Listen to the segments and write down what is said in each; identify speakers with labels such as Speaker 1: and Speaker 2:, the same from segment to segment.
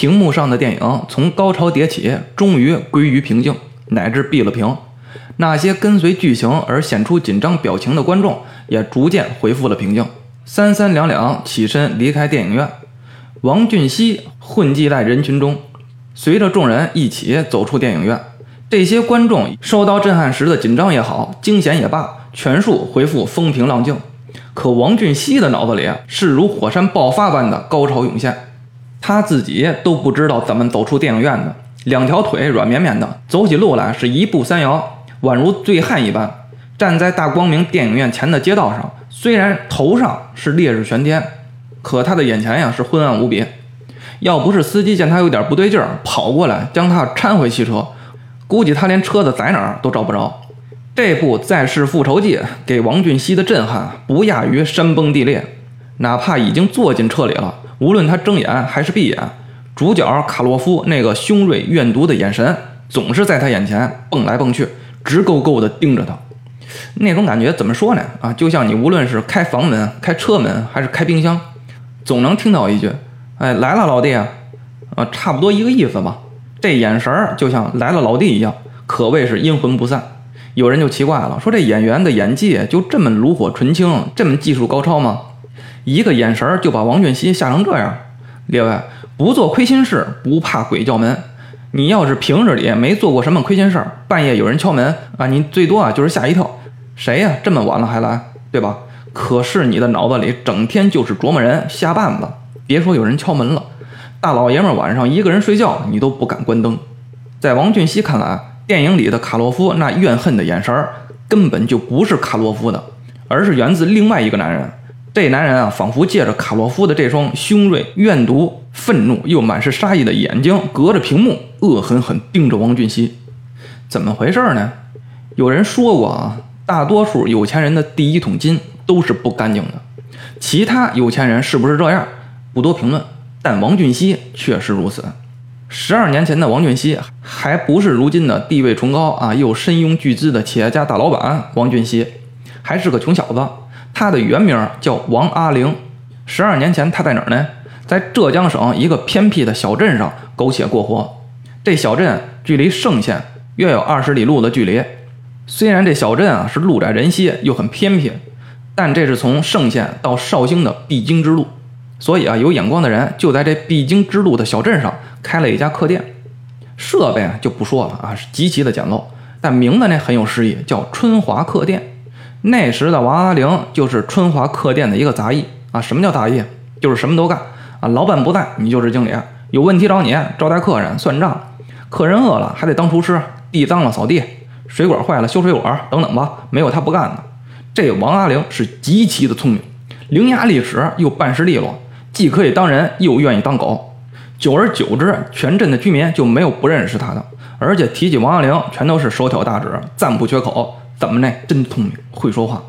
Speaker 1: 屏幕上的电影从高潮迭起，终于归于平静，乃至闭了屏。那些跟随剧情而显出紧张表情的观众也逐渐恢复了平静，三三两两起身离开电影院。王俊熙混迹在人群中，随着众人一起走出电影院。这些观众受到震撼时的紧张也好，惊险也罢，全数恢复风平浪静。可王俊熙的脑子里是如火山爆发般的高潮涌现，他自己都不知道怎么走出电影院的，两条腿软绵绵的，走起路来是一步三摇。宛如醉汉一般站在大光明电影院前的街道上，虽然头上是烈日悬天，可他的眼前呀是昏暗无比。要不是司机见他有点不对劲儿，跑过来将他搀回汽车，估计他连车子在哪儿都找不着。这部《再世复仇记》给王俊熙的震撼不亚于山崩地裂，哪怕已经坐进车里了，无论他睁眼还是闭眼，主角卡洛夫那个凶锐怨毒的眼神总是在他眼前蹦来蹦去。直勾勾地盯着他，那种感觉怎么说呢？啊，就像你无论是开房门、开车门还是开冰箱，总能听到一句：“哎，来了，老弟啊！”啊，差不多一个意思吧。这眼神儿就像来了老弟一样，可谓是阴魂不散。有人就奇怪了，说这演员的演技就这么炉火纯青，这么技术高超吗？一个眼神就把王俊熙吓成这样。列位，不做亏心事，不怕鬼叫门。你要是平日里没做过什么亏心事儿，半夜有人敲门啊，你最多啊就是吓一跳，谁呀？这么晚了还来，对吧？可是你的脑子里整天就是琢磨人下绊子，别说有人敲门了，大老爷们晚上一个人睡觉你都不敢关灯。在王俊熙看来，电影里的卡洛夫那怨恨的眼神儿根本就不是卡洛夫的，而是源自另外一个男人。这男人啊，仿佛借着卡洛夫的这双凶锐、怨毒、愤怒又满是杀意的眼睛，隔着屏幕恶狠狠盯着王俊熙。怎么回事呢？有人说过啊，大多数有钱人的第一桶金都是不干净的。其他有钱人是不是这样？不多评论。但王俊熙确实如此。十二年前的王俊熙还不是如今的地位崇高啊，又身拥巨资的企业家大老板。王俊熙还是个穷小子。他的原名叫王阿玲。十二年前，他在哪儿呢？在浙江省一个偏僻的小镇上苟且过活。这小镇距离盛县约有二十里路的距离。虽然这小镇啊是路窄人稀，又很偏僻，但这是从盛县到绍兴的必经之路。所以啊，有眼光的人就在这必经之路的小镇上开了一家客店。设备啊就不说了啊，是极其的简陋，但名字呢很有诗意，叫春华客店。那时的王阿玲就是春华客店的一个杂役啊。什么叫杂役？就是什么都干啊。老板不在，你就是经理，有问题找你，招待客人、算账，客人饿了还得当厨师，地脏了扫地，水管坏了修水管等等吧，没有他不干的。这王阿玲是极其的聪明，伶牙俐齿又办事利落，既可以当人，又愿意当狗。久而久之，全镇的居民就没有不认识他的，而且提起王阿玲，全都是手挑大指，赞不绝口。怎么呢？真聪明，会说话。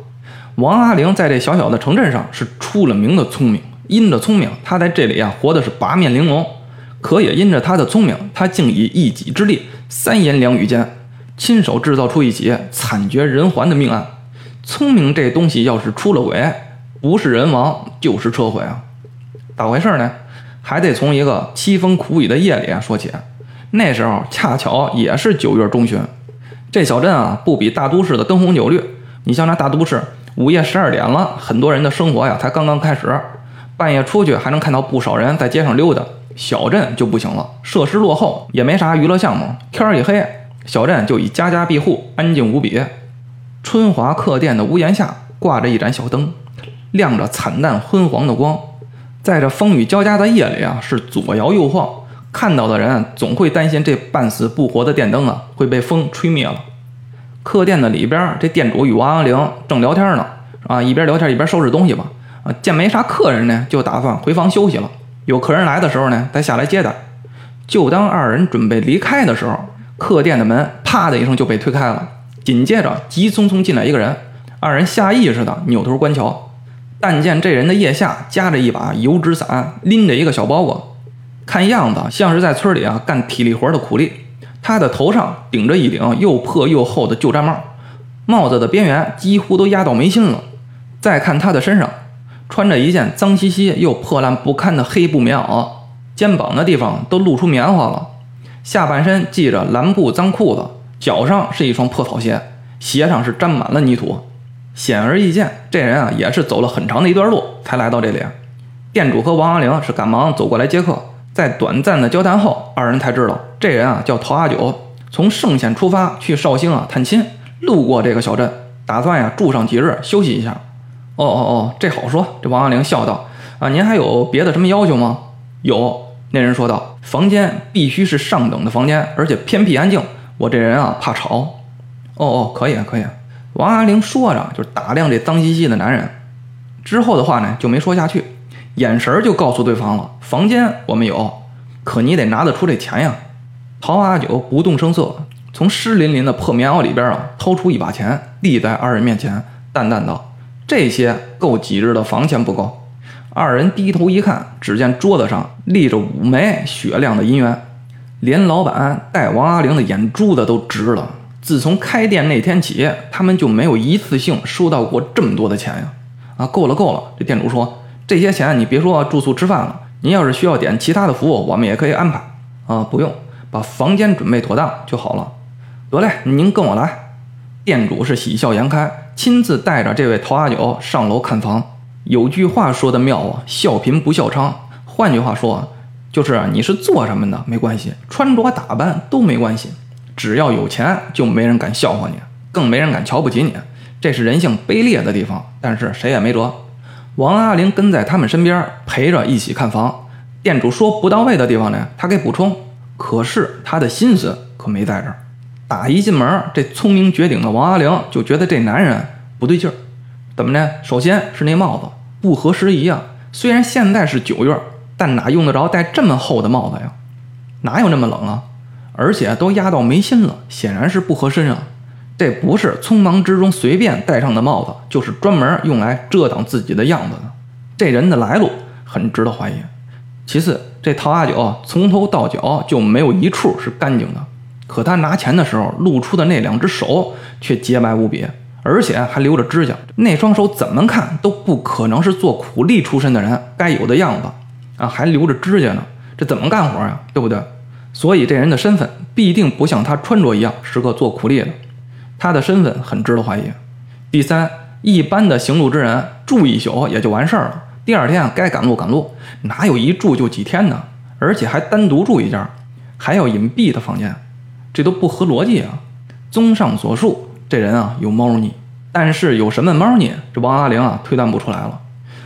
Speaker 1: 王阿玲在这小小的城镇上是出了名的聪明，因着聪明，她在这里啊活的是八面玲珑。可也因着她的聪明，她竟以一己之力，三言两语间，亲手制造出一起惨绝人寰的命案。聪明这东西要是出了轨，不是人亡就是车毁啊！咋回事呢？还得从一个凄风苦雨的夜里说起。那时候恰巧也是九月中旬。这小镇啊，不比大都市的灯红酒绿。你像那大都市，午夜十二点了，很多人的生活呀才刚刚开始。半夜出去还能看到不少人在街上溜达。小镇就不行了，设施落后，也没啥娱乐项目。天儿一黑，小镇就以家家闭户，安静无比。春华客店的屋檐下挂着一盏小灯，亮着惨淡昏黄的光。在这风雨交加的夜里啊，是左摇右晃。看到的人总会担心这半死不活的电灯啊会被风吹灭了。客店的里边，这店主与王阿玲正聊天呢，啊，一边聊天一边收拾东西吧。啊，见没啥客人呢，就打算回房休息了。有客人来的时候呢，再下来接待。就当二人准备离开的时候，客店的门啪的一声就被推开了，紧接着急匆匆进来一个人。二人下意识的扭头观瞧，但见这人的腋下夹着一把油纸伞，拎着一个小包裹。看样子像是在村里啊干体力活的苦力。他的头上顶着一顶又破又厚的旧毡帽，帽子的边缘几乎都压到眉心了。再看他的身上，穿着一件脏兮兮又破烂不堪的黑布棉袄，肩膀的地方都露出棉花了，下半身系着蓝布脏裤子，脚上是一双破草鞋，鞋上是沾满了泥土。显而易见，这人啊也是走了很长的一段路才来到这里。店主和王阿玲是赶忙走过来接客，在短暂的交谈后，二人才知道这人啊叫陶阿九，从盛县出发去绍兴啊探亲，路过这个小镇，打算呀住上几日休息一下。哦哦哦，这好说。这王阿玲笑道：“啊，您还有别的什么要求吗？”有。那人说道：“房间必须是上等的房间，而且偏僻安静。我这人啊怕吵。”哦哦，可以啊可以。王阿玲说着就打量这脏兮兮的男人，之后的话呢就没说下去，眼神就告诉对方了：“房间我们有，可你得拿得出这钱呀。”陶阿九不动声色，从湿淋淋的破棉袄里边啊掏出一把钱，递在二人面前，淡淡道：“这些够几日的房钱不够。”二人低头一看，只见桌子上立着五枚雪亮的银元，连老板带王阿玲的眼珠子都直了。自从开店那天起，他们就没有一次性收到过这么多的钱呀！啊，够了够了！这店主说：“这些钱你别说住宿吃饭了，您要是需要点其他的服务，我们也可以安排。啊，不用，把房间准备妥当就好了。得嘞，您跟我来。”店主是喜笑颜开，亲自带着这位陶阿九上楼看房。有句话说的妙啊，“笑贫不笑娼”。换句话说，就是你是做什么的没关系，穿着打扮都没关系。只要有钱，就没人敢笑话你，更没人敢瞧不起你。这是人性卑劣的地方，但是谁也没辙。王阿玲跟在他们身边，陪着一起看房。店主说不到位的地方呢，他给补充。可是他的心思可没在这儿。打一进门，这聪明绝顶的王阿玲就觉得这男人不对劲儿。怎么呢？首先是那帽子不合时宜啊。虽然现在是九月，但哪用得着戴这么厚的帽子呀？哪有那么冷啊？而且都压到眉心了，显然是不合身啊！这不是匆忙之中随便戴上的帽子，就是专门用来遮挡自己的样子的。这人的来路很值得怀疑。其次，这陶阿九从头到脚就没有一处是干净的，可他拿钱的时候露出的那两只手却洁白无比，而且还留着指甲。那双手怎么看都不可能是做苦力出身的人该有的样子啊！还留着指甲呢，这怎么干活呀？对不对？所以这人的身份必定不像他穿着一样是个做苦力的，他的身份很值得怀疑。第三，一般的行路之人住一宿也就完事儿了，第二天该赶路赶路，哪有一住就几天呢？而且还单独住一家，还要隐蔽的房间，这都不合逻辑啊！综上所述，这人啊有猫腻，但是有什么猫腻，这王阿玲啊推断不出来了。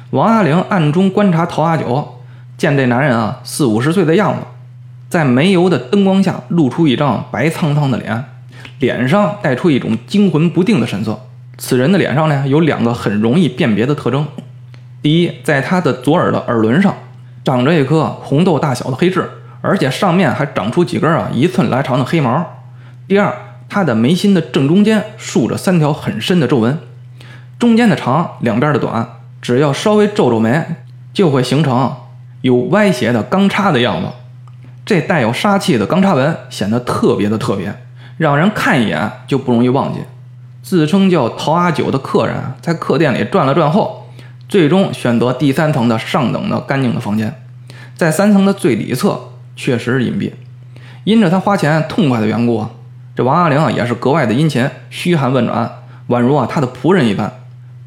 Speaker 1: 王阿玲暗中观察陶阿九，见这男人啊四五十岁的样子。在煤油的灯光下，露出一张白苍苍的脸，脸上带出一种惊魂不定的神色。此人的脸上呢，有两个很容易辨别的特征：第一，在他的左耳的耳轮上，长着一颗红豆大小的黑痣，而且上面还长出几根啊一寸来长的黑毛；第二，他的眉心的正中间竖着三条很深的皱纹，中间的长，两边的短，只要稍微皱皱眉，就会形成有歪斜的钢叉的样子。这带有杀气的钢叉纹显得特别的特别，让人看一眼就不容易忘记。自称叫陶阿九的客人在客店里转了转后，最终选择第三层的上等的干净的房间，在三层的最里侧确实是隐蔽。因着他花钱痛快的缘故，这王阿玲啊也是格外的殷勤，嘘寒问暖，宛如啊他的仆人一般。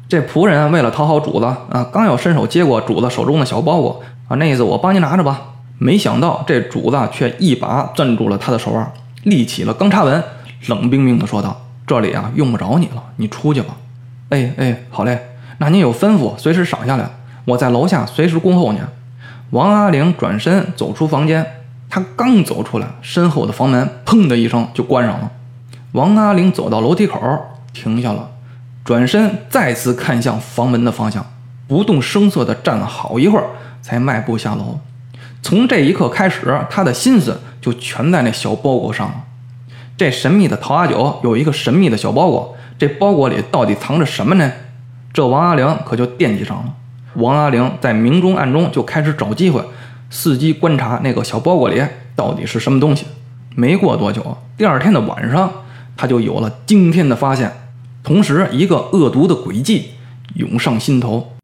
Speaker 1: 这仆人为了讨好主子啊，刚要伸手接过主子手中的小包裹啊，那意思我帮您拿着吧。没想到这主子却一把攥住了他的手腕，立起了钢叉纹，冷冰冰地说道：“这里啊，用不着你了，你出去吧。”“哎哎，好嘞，那您有吩咐，随时赏下来，我在楼下随时恭候您。”王阿玲转身走出房间，她刚走出来，身后的房门砰的一声就关上了。王阿玲走到楼梯口，停下了，转身再次看向房门的方向，不动声色地站了好一会儿，才迈步下楼。从这一刻开始，他的心思就全在那小包裹上了。这神秘的陶阿九有一个神秘的小包裹，这包裹里到底藏着什么呢？这王阿玲可就惦记上了。王阿玲在明中暗中就开始找机会，伺机观察那个小包裹里到底是什么东西。没过多久，第二天的晚上，他就有了惊天的发现，同时一个恶毒的诡计涌上心头。